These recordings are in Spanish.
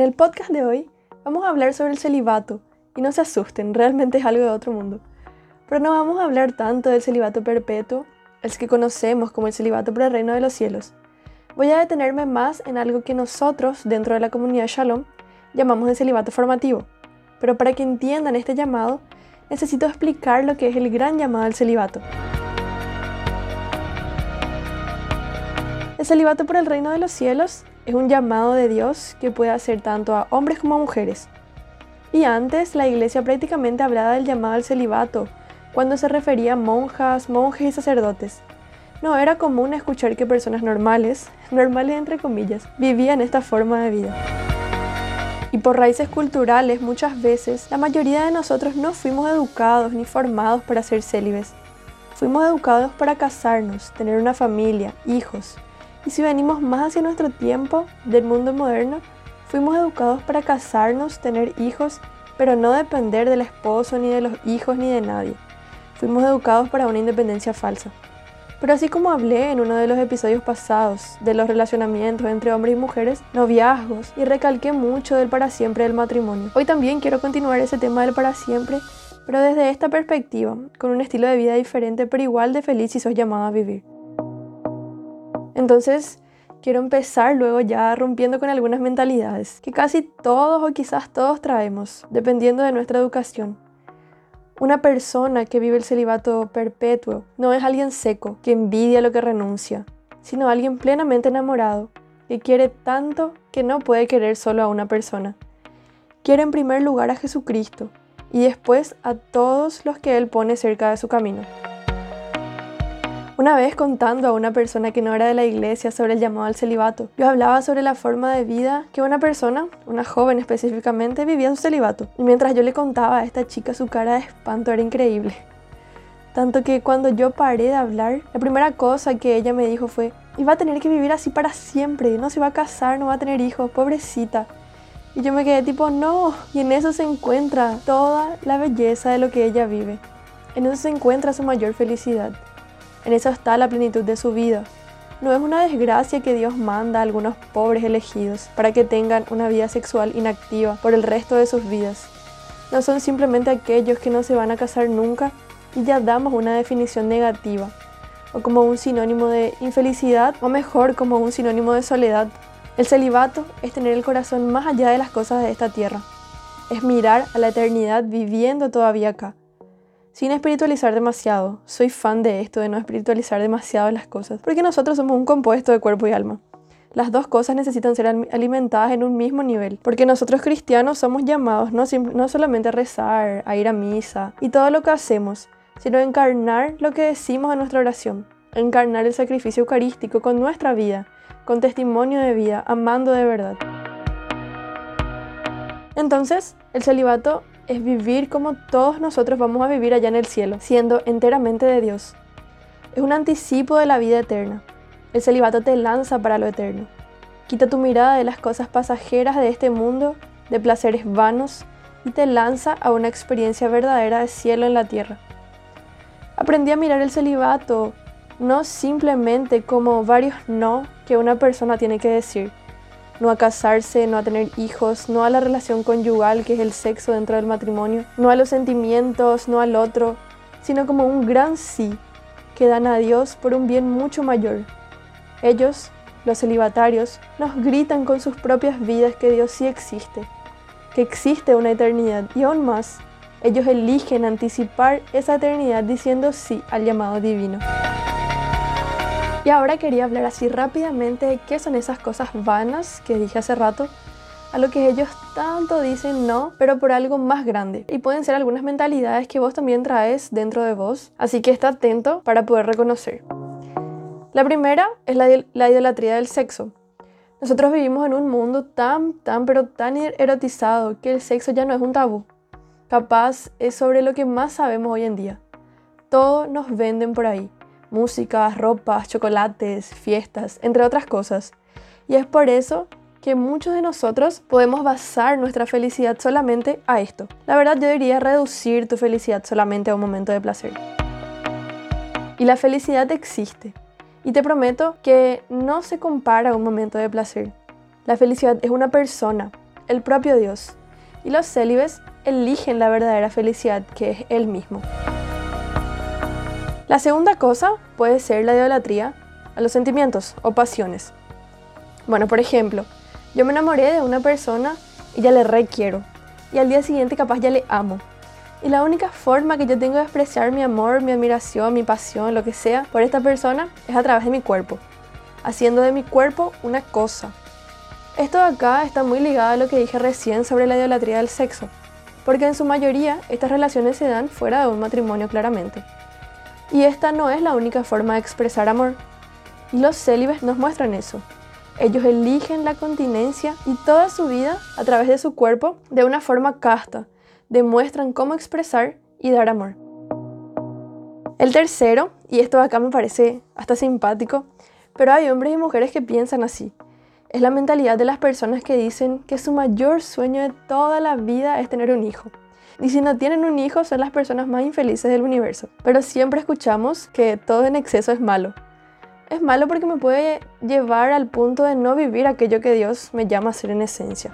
En el podcast de hoy vamos a hablar sobre el celibato y no se asusten, realmente es algo de otro mundo. Pero no vamos a hablar tanto del celibato perpetuo, el que conocemos como el celibato por el reino de los cielos. Voy a detenerme más en algo que nosotros, dentro de la comunidad Shalom, llamamos el celibato formativo. Pero para que entiendan este llamado, necesito explicar lo que es el gran llamado al celibato. El celibato por el reino de los cielos es un llamado de Dios que puede hacer tanto a hombres como a mujeres. Y antes la iglesia prácticamente hablaba del llamado al celibato, cuando se refería a monjas, monjes y sacerdotes. No era común escuchar que personas normales, normales entre comillas, vivían esta forma de vida. Y por raíces culturales muchas veces la mayoría de nosotros no fuimos educados ni formados para ser célibes. Fuimos educados para casarnos, tener una familia, hijos, y si venimos más hacia nuestro tiempo del mundo moderno, fuimos educados para casarnos, tener hijos, pero no depender del esposo, ni de los hijos, ni de nadie. Fuimos educados para una independencia falsa. Pero así como hablé en uno de los episodios pasados de los relacionamientos entre hombres y mujeres, noviazgos, y recalqué mucho del para siempre del matrimonio, hoy también quiero continuar ese tema del para siempre, pero desde esta perspectiva, con un estilo de vida diferente pero igual de feliz si sos llamado a vivir. Entonces, quiero empezar luego ya rompiendo con algunas mentalidades que casi todos o quizás todos traemos, dependiendo de nuestra educación. Una persona que vive el celibato perpetuo no es alguien seco, que envidia lo que renuncia, sino alguien plenamente enamorado, que quiere tanto que no puede querer solo a una persona. Quiere en primer lugar a Jesucristo y después a todos los que Él pone cerca de su camino. Una vez contando a una persona que no era de la iglesia sobre el llamado al celibato, yo hablaba sobre la forma de vida que una persona, una joven específicamente, vivía en su celibato. Y mientras yo le contaba a esta chica su cara de espanto era increíble. Tanto que cuando yo paré de hablar, la primera cosa que ella me dijo fue, iba a tener que vivir así para siempre, no se va a casar, no va a tener hijos, pobrecita. Y yo me quedé tipo, no, y en eso se encuentra toda la belleza de lo que ella vive. En eso se encuentra su mayor felicidad. En eso está la plenitud de su vida. No es una desgracia que Dios manda a algunos pobres elegidos para que tengan una vida sexual inactiva por el resto de sus vidas. No son simplemente aquellos que no se van a casar nunca y ya damos una definición negativa, o como un sinónimo de infelicidad, o mejor como un sinónimo de soledad. El celibato es tener el corazón más allá de las cosas de esta tierra. Es mirar a la eternidad viviendo todavía acá sin espiritualizar demasiado. Soy fan de esto, de no espiritualizar demasiado las cosas, porque nosotros somos un compuesto de cuerpo y alma. Las dos cosas necesitan ser alimentadas en un mismo nivel, porque nosotros cristianos somos llamados no, no solamente a rezar, a ir a misa y todo lo que hacemos, sino a encarnar lo que decimos en nuestra oración, encarnar el sacrificio eucarístico con nuestra vida, con testimonio de vida, amando de verdad. Entonces, el celibato es vivir como todos nosotros vamos a vivir allá en el cielo, siendo enteramente de Dios. Es un anticipo de la vida eterna. El celibato te lanza para lo eterno. Quita tu mirada de las cosas pasajeras de este mundo, de placeres vanos, y te lanza a una experiencia verdadera de cielo en la tierra. Aprendí a mirar el celibato no simplemente como varios no que una persona tiene que decir, no a casarse, no a tener hijos, no a la relación conyugal que es el sexo dentro del matrimonio, no a los sentimientos, no al otro, sino como un gran sí que dan a Dios por un bien mucho mayor. Ellos, los celibatarios, nos gritan con sus propias vidas que Dios sí existe, que existe una eternidad y aún más, ellos eligen anticipar esa eternidad diciendo sí al llamado divino. Y ahora quería hablar así rápidamente de qué son esas cosas vanas que dije hace rato, a lo que ellos tanto dicen no, pero por algo más grande. Y pueden ser algunas mentalidades que vos también traes dentro de vos, así que está atento para poder reconocer. La primera es la, la idolatría del sexo. Nosotros vivimos en un mundo tan, tan, pero tan erotizado que el sexo ya no es un tabú. Capaz es sobre lo que más sabemos hoy en día. Todo nos venden por ahí música, ropas, chocolates, fiestas, entre otras cosas. Y es por eso que muchos de nosotros podemos basar nuestra felicidad solamente a esto. La verdad yo diría reducir tu felicidad solamente a un momento de placer. Y la felicidad existe. Y te prometo que no se compara a un momento de placer. La felicidad es una persona, el propio Dios. Y los célibes eligen la verdadera felicidad que es Él mismo. La segunda cosa puede ser la idolatría a los sentimientos o pasiones. Bueno, por ejemplo, yo me enamoré de una persona y ya le requiero. Y al día siguiente capaz ya le amo. Y la única forma que yo tengo de expresar mi amor, mi admiración, mi pasión, lo que sea, por esta persona es a través de mi cuerpo. Haciendo de mi cuerpo una cosa. Esto de acá está muy ligado a lo que dije recién sobre la idolatría del sexo. Porque en su mayoría estas relaciones se dan fuera de un matrimonio claramente. Y esta no es la única forma de expresar amor. Los célibes nos muestran eso. Ellos eligen la continencia y toda su vida a través de su cuerpo de una forma casta. Demuestran cómo expresar y dar amor. El tercero, y esto acá me parece hasta simpático, pero hay hombres y mujeres que piensan así. Es la mentalidad de las personas que dicen que su mayor sueño de toda la vida es tener un hijo. Y si no tienen un hijo son las personas más infelices del universo. Pero siempre escuchamos que todo en exceso es malo es malo porque me puede llevar al punto de no vivir aquello que Dios me llama a ser en esencia.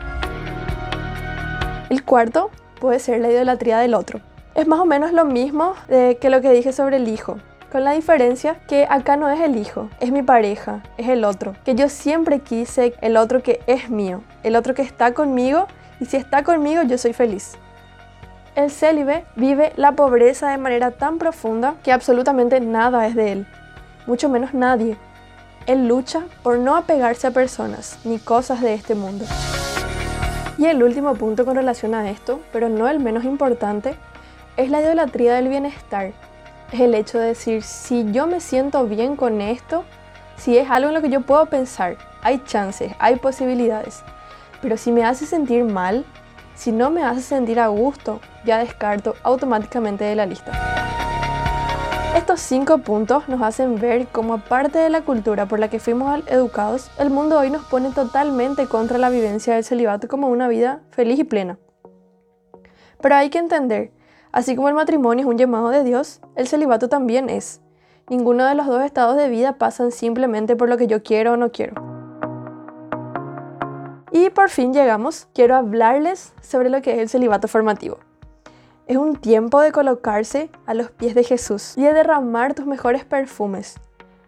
El cuarto puede ser la idolatría del otro. Es más o menos lo mismo que lo que dije sobre el hijo, con la diferencia que acá no es el hijo, es mi pareja, es el otro, que yo siempre quise el otro que es mío, el otro que está conmigo y si está conmigo yo soy feliz. El célibe vive la pobreza de manera tan profunda que absolutamente nada es de él mucho menos nadie. Él lucha por no apegarse a personas ni cosas de este mundo. Y el último punto con relación a esto, pero no el menos importante, es la idolatría del bienestar. Es el hecho de decir, si yo me siento bien con esto, si es algo en lo que yo puedo pensar, hay chances, hay posibilidades. Pero si me hace sentir mal, si no me hace sentir a gusto, ya descarto automáticamente de la lista. Estos cinco puntos nos hacen ver cómo aparte de la cultura por la que fuimos educados, el mundo hoy nos pone totalmente contra la vivencia del celibato como una vida feliz y plena. Pero hay que entender, así como el matrimonio es un llamado de Dios, el celibato también es. Ninguno de los dos estados de vida pasan simplemente por lo que yo quiero o no quiero. Y por fin llegamos, quiero hablarles sobre lo que es el celibato formativo. Es un tiempo de colocarse a los pies de Jesús y de derramar tus mejores perfumes.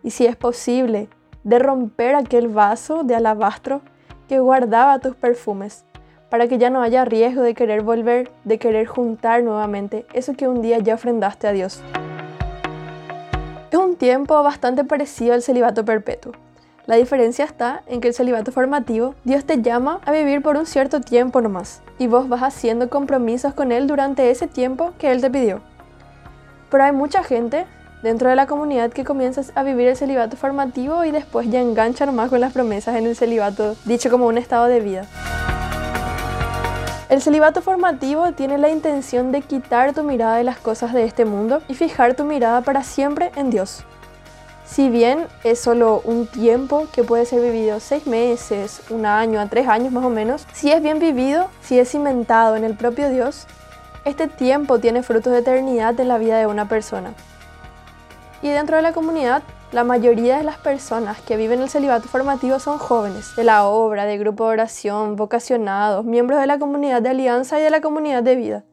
Y si es posible, de romper aquel vaso de alabastro que guardaba tus perfumes, para que ya no haya riesgo de querer volver, de querer juntar nuevamente eso que un día ya ofrendaste a Dios. Es un tiempo bastante parecido al celibato perpetuo. La diferencia está en que el celibato formativo, Dios te llama a vivir por un cierto tiempo nomás, y vos vas haciendo compromisos con Él durante ese tiempo que Él te pidió. Pero hay mucha gente dentro de la comunidad que comienza a vivir el celibato formativo y después ya engancha nomás con las promesas en el celibato, dicho como un estado de vida. El celibato formativo tiene la intención de quitar tu mirada de las cosas de este mundo y fijar tu mirada para siempre en Dios. Si bien es solo un tiempo que puede ser vivido seis meses, un año, a tres años más o menos, si es bien vivido, si es cimentado en el propio Dios, este tiempo tiene frutos de eternidad en la vida de una persona. Y dentro de la comunidad, la mayoría de las personas que viven el celibato formativo son jóvenes, de la obra, de grupo de oración, vocacionados, miembros de la comunidad de alianza y de la comunidad de vida.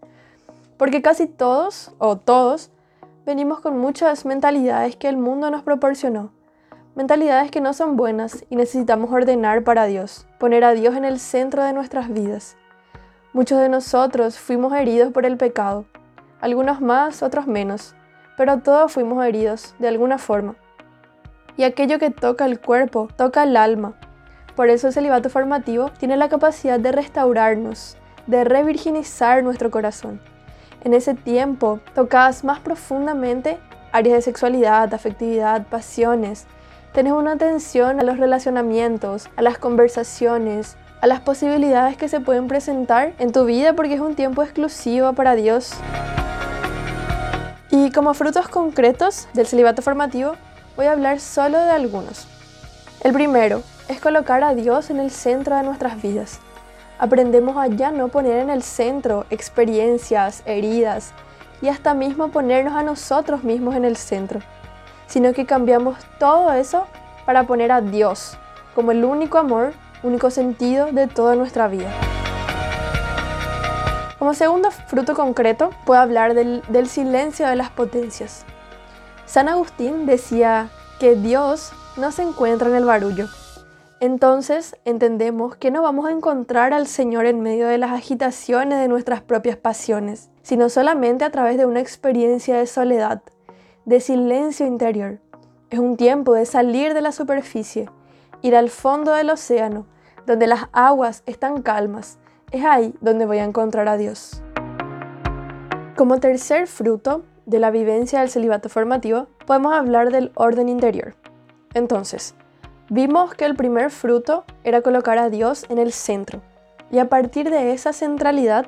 Porque casi todos, o todos, venimos con muchas mentalidades que el mundo nos proporcionó. Mentalidades que no son buenas y necesitamos ordenar para Dios, poner a Dios en el centro de nuestras vidas. Muchos de nosotros fuimos heridos por el pecado, algunos más, otros menos, pero todos fuimos heridos de alguna forma. Y aquello que toca el cuerpo, toca el alma. Por eso el celibato formativo tiene la capacidad de restaurarnos, de revirginizar nuestro corazón en ese tiempo tocas más profundamente áreas de sexualidad, afectividad, pasiones. Tienes una atención a los relacionamientos, a las conversaciones, a las posibilidades que se pueden presentar en tu vida porque es un tiempo exclusivo para Dios. Y como frutos concretos del celibato formativo, voy a hablar solo de algunos. El primero es colocar a Dios en el centro de nuestras vidas. Aprendemos a ya no poner en el centro experiencias, heridas y hasta mismo ponernos a nosotros mismos en el centro, sino que cambiamos todo eso para poner a Dios como el único amor, único sentido de toda nuestra vida. Como segundo fruto concreto, puedo hablar del, del silencio de las potencias. San Agustín decía que Dios no se encuentra en el barullo. Entonces entendemos que no vamos a encontrar al Señor en medio de las agitaciones de nuestras propias pasiones, sino solamente a través de una experiencia de soledad, de silencio interior. Es un tiempo de salir de la superficie, ir al fondo del océano, donde las aguas están calmas. Es ahí donde voy a encontrar a Dios. Como tercer fruto de la vivencia del celibato formativo, podemos hablar del orden interior. Entonces, vimos que el primer fruto era colocar a Dios en el centro. Y a partir de esa centralidad,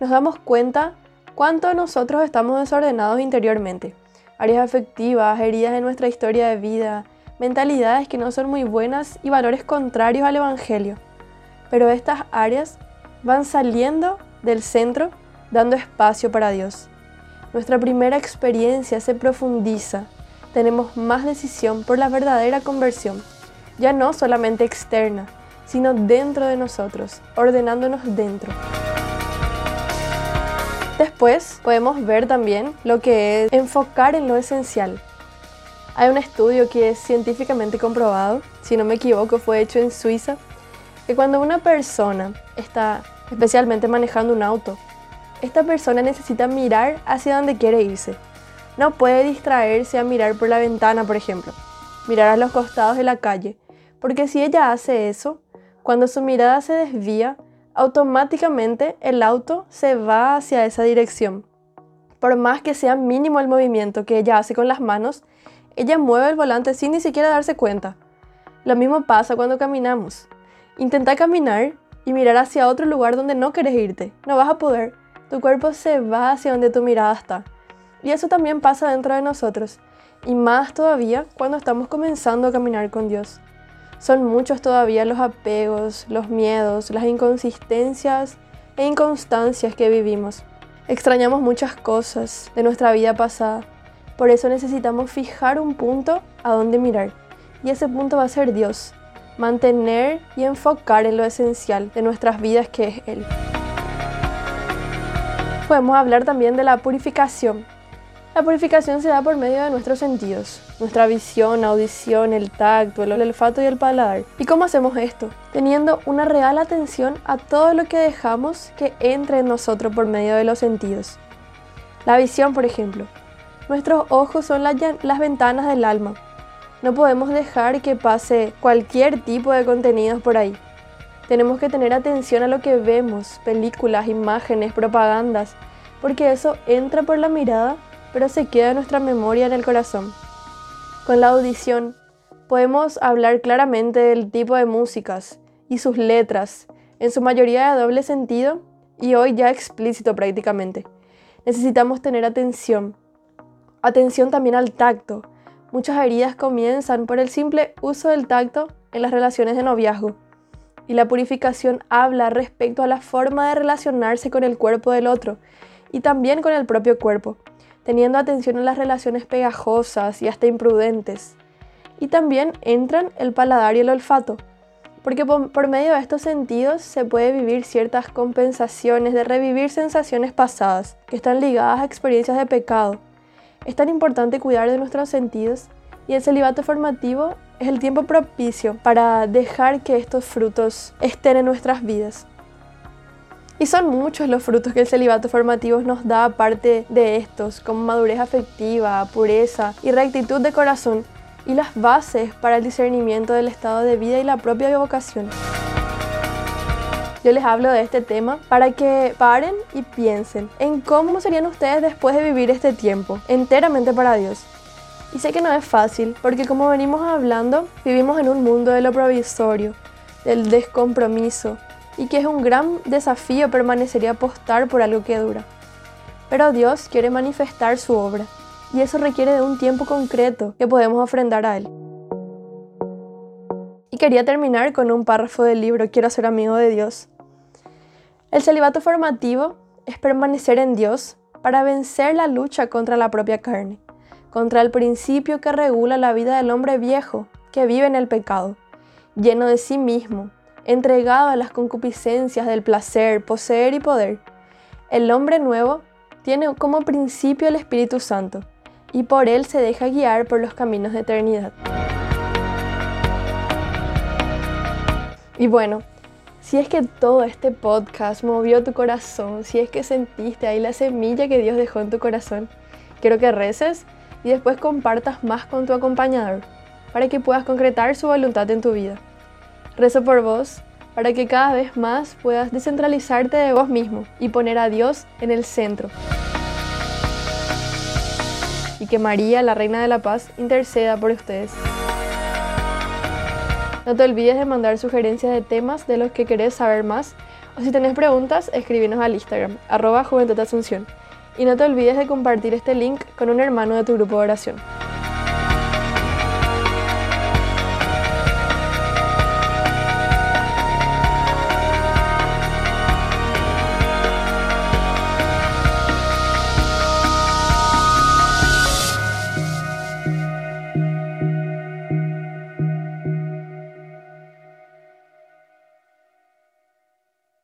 nos damos cuenta cuánto nosotros estamos desordenados interiormente. Áreas afectivas, heridas en nuestra historia de vida, mentalidades que no son muy buenas y valores contrarios al Evangelio. Pero estas áreas van saliendo del centro dando espacio para Dios. Nuestra primera experiencia se profundiza, tenemos más decisión por la verdadera conversión, ya no solamente externa, sino dentro de nosotros, ordenándonos dentro. Después podemos ver también lo que es enfocar en lo esencial, hay un estudio que es científicamente comprobado, si no me equivoco fue hecho en Suiza, que cuando una persona está especialmente manejando un auto, esta persona necesita mirar hacia donde quiere irse. No puede distraerse a mirar por la ventana, por ejemplo, mirar a los costados de la calle, porque si ella hace eso, cuando su mirada se desvía, automáticamente el auto se va hacia esa dirección. Por más que sea mínimo el movimiento que ella hace con las manos, ella mueve el volante sin ni siquiera darse cuenta. Lo mismo pasa cuando caminamos. Intenta caminar y mirar hacia otro lugar donde no quieres irte. No vas a poder. Tu cuerpo se va hacia donde tu mirada está. Y eso también pasa dentro de nosotros. Y más todavía cuando estamos comenzando a caminar con Dios. Son muchos todavía los apegos, los miedos, las inconsistencias e inconstancias que vivimos. Extrañamos muchas cosas de nuestra vida pasada por eso necesitamos fijar un punto a donde mirar. Y ese punto va a ser Dios. Mantener y enfocar en lo esencial de nuestras vidas que es Él. Podemos hablar también de la purificación. La purificación se da por medio de nuestros sentidos, nuestra visión, audición, el tacto, el olfato y el paladar. ¿Y cómo hacemos esto? Teniendo una real atención a todo lo que dejamos que entre en nosotros por medio de los sentidos. La visión, por ejemplo. Nuestros ojos son las, ventanas del alma. No podemos dejar que pase cualquier tipo de contenidos por ahí. Tenemos que tener atención a lo que vemos, películas, imágenes, propagandas, porque eso entra por la mirada, pero se queda en nuestra memoria en el corazón. Con la audición podemos hablar claramente del tipo de músicas y sus letras, en su mayoría de doble sentido y hoy ya explícito prácticamente. Necesitamos tener atención Atención también al tacto. Muchas heridas comienzan por el simple uso del tacto en las relaciones de noviazgo. Y la purificación habla respecto a la forma de relacionarse con el cuerpo del otro y también con el propio cuerpo, teniendo atención a las relaciones pegajosas y hasta imprudentes. Y también entran el paladar y el olfato, porque por, medio de estos sentidos se puede vivir ciertas compensaciones de revivir sensaciones pasadas que están ligadas a experiencias de pecado es tan importante cuidar de nuestros sentidos y el celibato formativo es el tiempo propicio para dejar que estos frutos estén en nuestras vidas. Y son muchos los frutos que el celibato formativo nos da aparte de estos, como madurez afectiva, pureza y rectitud de corazón, y las bases para el discernimiento del estado de vida y la propia vocación yo les hablo de este tema para que paren y piensen en cómo serían ustedes después de vivir este tiempo enteramente para Dios. Y sé que no es fácil, porque como venimos hablando, vivimos en un mundo de lo provisorio, del descompromiso, y que es un gran desafío permanecer apostar por algo que dura. Pero Dios quiere manifestar su obra, y eso requiere de un tiempo concreto que podemos ofrendar a Él. Y quería terminar con un párrafo del libro Quiero ser amigo de Dios, el celibato formativo es permanecer en Dios para vencer la lucha contra la propia carne, contra el principio que regula la vida del hombre viejo que vive en el pecado, lleno de sí mismo, entregado a las concupiscencias del placer, poseer y poder. El hombre nuevo tiene como principio el Espíritu Santo y por él se deja guiar por los caminos de eternidad. Y bueno, si es que todo este podcast movió tu corazón, si es que sentiste ahí la semilla que Dios dejó en tu corazón, quiero que reces y después compartas más con tu acompañador para que puedas concretar su voluntad en tu vida. Rezo por vos para que cada vez más puedas descentralizarte de vos mismo y poner a Dios en el centro. Y que María, la Reina de la Paz, interceda por ustedes. No te olvides de mandar sugerencias de temas de los que querés saber más o si tenés preguntas, escríbenos al Instagram, arroba Juventud Asunción. Y no te olvides de compartir este link con un hermano de tu grupo de oración.